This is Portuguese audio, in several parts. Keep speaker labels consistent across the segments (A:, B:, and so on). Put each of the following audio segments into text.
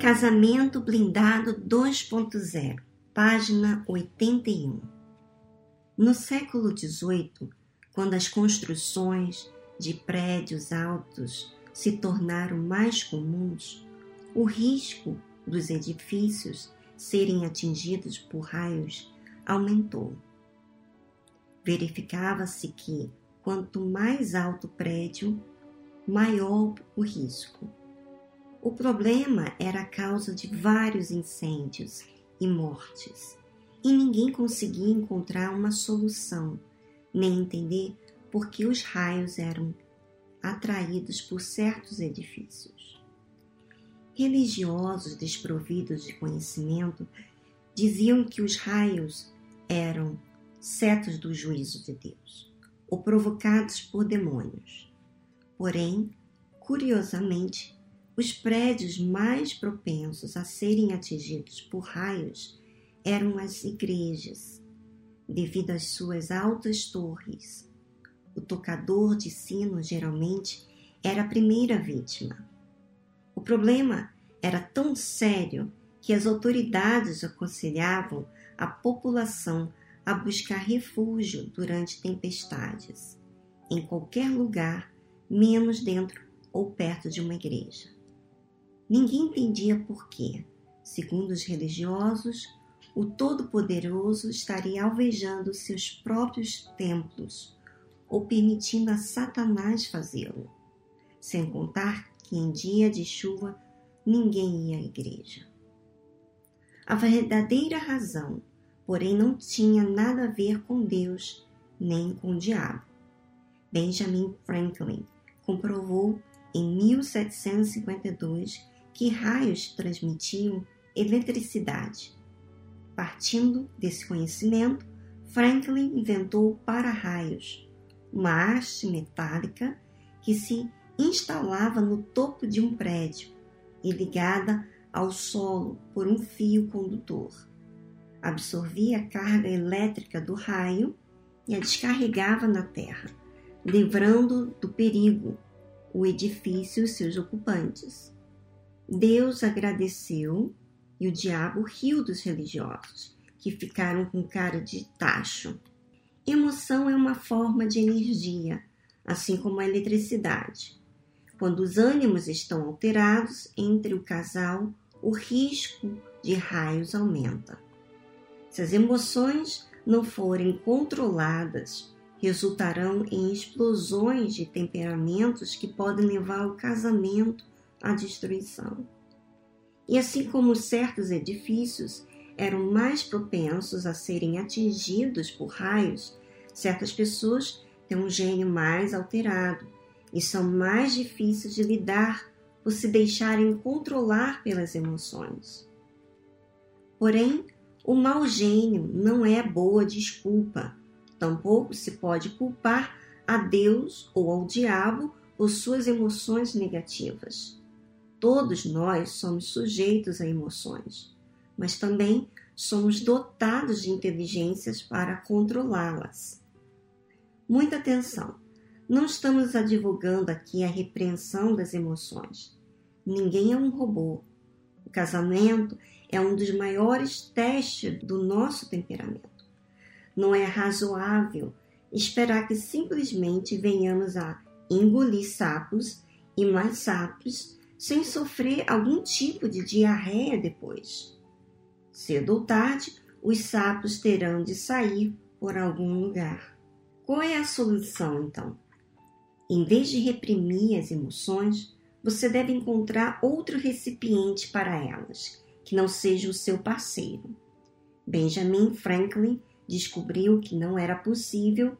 A: Casamento Blindado 2.0, página 81. No século XVIII, quando as construções de prédios altos se tornaram mais comuns, o risco dos edifícios serem atingidos por raios aumentou. Verificava-se que, quanto mais alto o prédio, maior o risco. O problema era a causa de vários incêndios e mortes, e ninguém conseguia encontrar uma solução, nem entender por que os raios eram atraídos por certos edifícios. Religiosos desprovidos de conhecimento diziam que os raios eram setos do juízo de Deus, ou provocados por demônios. Porém, curiosamente, os prédios mais propensos a serem atingidos por raios eram as igrejas, devido às suas altas torres. O tocador de sino geralmente era a primeira vítima. O problema era tão sério que as autoridades aconselhavam a população a buscar refúgio durante tempestades, em qualquer lugar, menos dentro ou perto de uma igreja. Ninguém entendia por quê. Segundo os religiosos, o Todo-Poderoso estaria alvejando seus próprios templos ou permitindo a Satanás fazê-lo, sem contar que em dia de chuva ninguém ia à igreja. A verdadeira razão, porém, não tinha nada a ver com Deus nem com o diabo. Benjamin Franklin comprovou em 1752 que raios transmitiam eletricidade. Partindo desse conhecimento, Franklin inventou para-raios, uma haste metálica que se instalava no topo de um prédio e ligada ao solo por um fio condutor. Absorvia a carga elétrica do raio e a descarregava na terra, livrando do perigo o edifício e seus ocupantes. Deus agradeceu e o diabo riu dos religiosos, que ficaram com cara de tacho. Emoção é uma forma de energia, assim como a eletricidade. Quando os ânimos estão alterados entre o casal, o risco de raios aumenta. Se as emoções não forem controladas, resultarão em explosões de temperamentos que podem levar ao casamento à destruição. E assim como certos edifícios eram mais propensos a serem atingidos por raios, certas pessoas têm um gênio mais alterado e são mais difíceis de lidar por se deixarem controlar pelas emoções. Porém, o mau gênio não é boa desculpa, tampouco se pode culpar a Deus ou ao diabo por suas emoções negativas. Todos nós somos sujeitos a emoções, mas também somos dotados de inteligências para controlá-las. Muita atenção! Não estamos advogando aqui a repreensão das emoções. Ninguém é um robô. O casamento é um dos maiores testes do nosso temperamento. Não é razoável esperar que simplesmente venhamos a engolir sapos e mais sapos sem sofrer algum tipo de diarreia depois. Cedo ou tarde, os sapos terão de sair por algum lugar. Qual é a solução então? Em vez de reprimir as emoções, você deve encontrar outro recipiente para elas, que não seja o seu parceiro. Benjamin Franklin descobriu que não era possível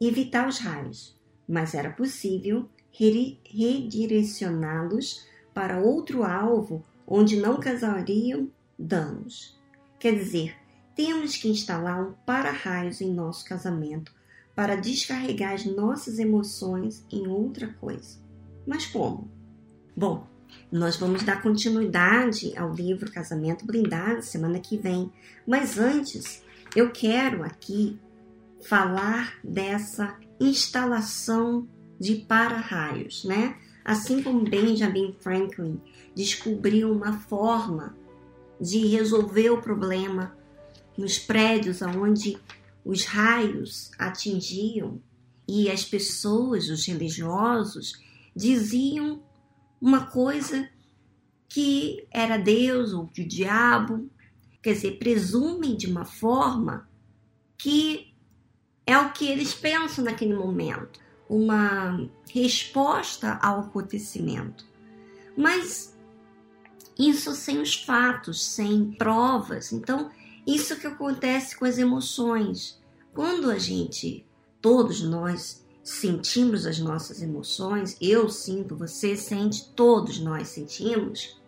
A: evitar os raios, mas era possível redirecioná-los para outro alvo onde não causariam danos. Quer dizer, temos que instalar um para-raios em nosso casamento para descarregar as nossas emoções em outra coisa. Mas como? Bom, nós vamos dar continuidade ao livro Casamento Blindado semana que vem. Mas antes, eu quero aqui falar dessa instalação de para-raios, né? Assim como Benjamin Franklin descobriu uma forma de resolver o problema nos prédios onde os raios atingiam e as pessoas, os religiosos, diziam uma coisa que era Deus ou o diabo, quer dizer, presumem de uma forma que é o que eles pensam naquele momento, uma resposta ao acontecimento. Mas isso sem os fatos, sem provas. Então, isso que acontece com as emoções. Quando a gente, todos nós, sentimos as nossas emoções, eu sinto, você sente, todos nós sentimos,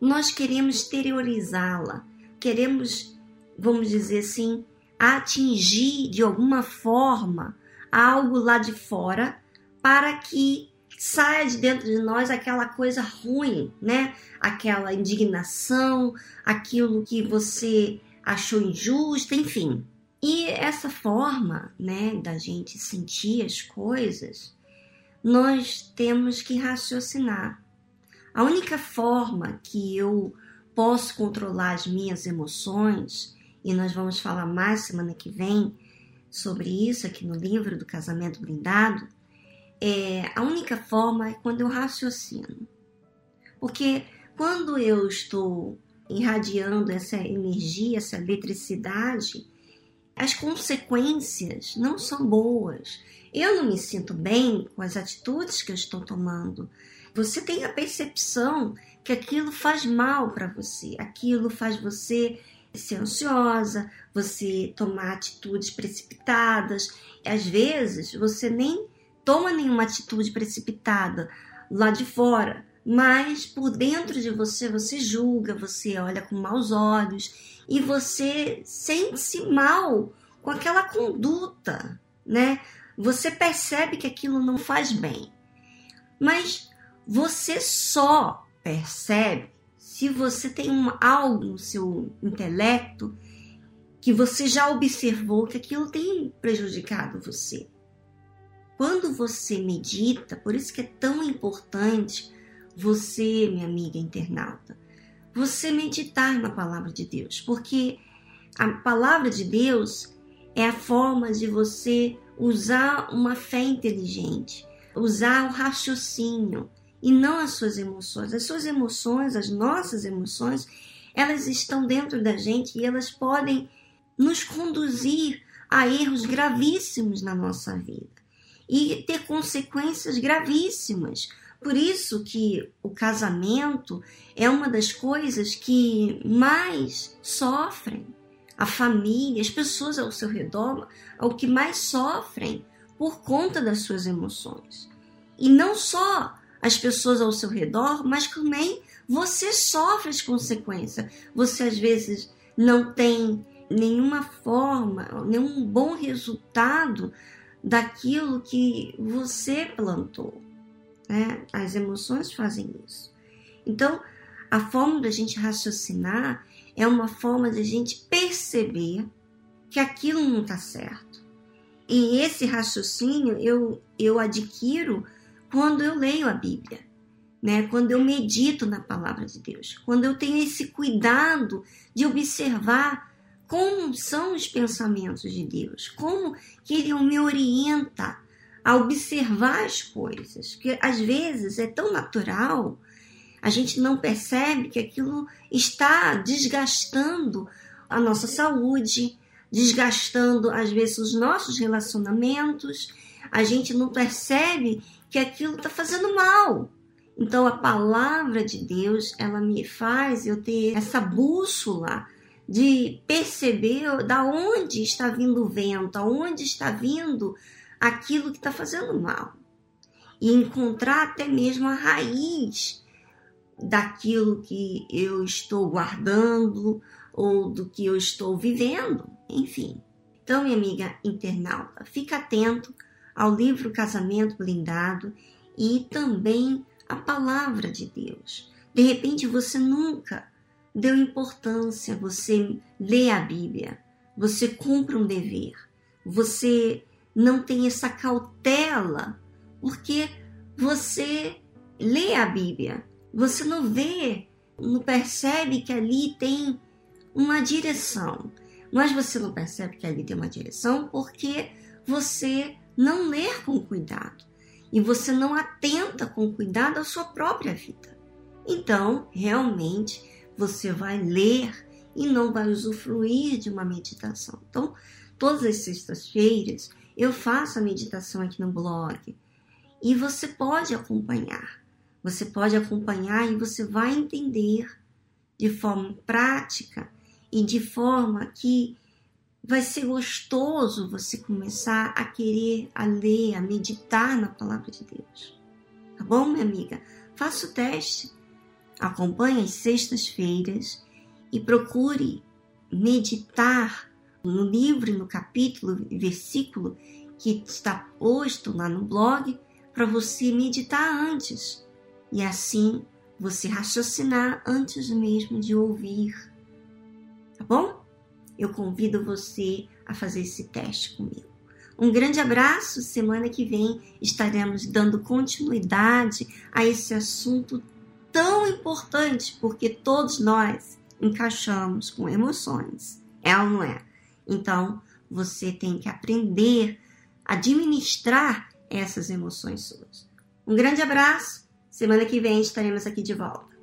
A: nós queremos exteriorizá-la, queremos, vamos dizer assim, atingir de alguma forma algo lá de fora para que saia de dentro de nós aquela coisa ruim, né? Aquela indignação, aquilo que você achou injusto, enfim. E essa forma, né, da gente sentir as coisas, nós temos que raciocinar. A única forma que eu posso controlar as minhas emoções, e nós vamos falar mais semana que vem sobre isso aqui no livro do Casamento Blindado, é, a única forma é quando eu raciocino. Porque quando eu estou irradiando essa energia, essa eletricidade, as consequências não são boas. Eu não me sinto bem com as atitudes que eu estou tomando. Você tem a percepção que aquilo faz mal para você, aquilo faz você ser ansiosa, você tomar atitudes precipitadas. Às vezes você nem toma nenhuma atitude precipitada lá de fora, mas por dentro de você você julga, você olha com maus olhos e você sente-se mal com aquela conduta, né? Você percebe que aquilo não faz bem. Mas você só percebe se você tem um, algo no seu intelecto que você já observou que aquilo tem prejudicado você. Quando você medita, por isso que é tão importante você, minha amiga internauta, você meditar na palavra de Deus, porque a palavra de Deus é a forma de você usar uma fé inteligente, usar o raciocínio e não as suas emoções. As suas emoções, as nossas emoções, elas estão dentro da gente e elas podem nos conduzir a erros gravíssimos na nossa vida e ter consequências gravíssimas. Por isso que o casamento é uma das coisas que mais sofrem. A família, as pessoas ao seu redor, é o que mais sofrem por conta das suas emoções. E não só as pessoas ao seu redor, mas também você sofre as consequências. Você às vezes não tem nenhuma forma, nenhum bom resultado daquilo que você plantou. Né? As emoções fazem isso. Então, a forma da gente raciocinar é uma forma de a gente perceber que aquilo não está certo. E esse raciocínio eu, eu adquiro quando eu leio a Bíblia, né? quando eu medito na palavra de Deus, quando eu tenho esse cuidado de observar como são os pensamentos de Deus, como que ele me orienta a observar as coisas, que às vezes é tão natural, a gente não percebe que aquilo está desgastando a nossa saúde, desgastando às vezes os nossos relacionamentos, a gente não percebe que aquilo está fazendo mal. Então a palavra de Deus, ela me faz eu ter essa bússola de perceber da onde está vindo o vento, aonde está vindo aquilo que está fazendo mal. E encontrar até mesmo a raiz daquilo que eu estou guardando ou do que eu estou vivendo, enfim. Então, minha amiga internauta, fica atento ao livro Casamento Blindado e também a palavra de Deus. De repente você nunca deu importância, você lê a Bíblia, você cumpre um dever, você não tem essa cautela, porque você lê a Bíblia, você não vê, não percebe que ali tem uma direção. Mas você não percebe que ali tem uma direção porque você não lê com cuidado e você não atenta com cuidado à sua própria vida. Então, realmente, você vai ler e não vai usufruir de uma meditação. Então, todas as sextas-feiras eu faço a meditação aqui no blog e você pode acompanhar. Você pode acompanhar e você vai entender de forma prática e de forma que vai ser gostoso você começar a querer a ler, a meditar na palavra de Deus. Tá bom, minha amiga? Faça o teste. Acompanhe as sextas-feiras e procure meditar no livro, no capítulo, versículo que está posto lá no blog para você meditar antes e assim você raciocinar antes mesmo de ouvir. Tá bom? Eu convido você a fazer esse teste comigo. Um grande abraço. Semana que vem estaremos dando continuidade a esse assunto tão importante, porque todos nós encaixamos com emoções. É ou não é? Então, você tem que aprender a administrar essas emoções suas. Um grande abraço. Semana que vem estaremos aqui de volta.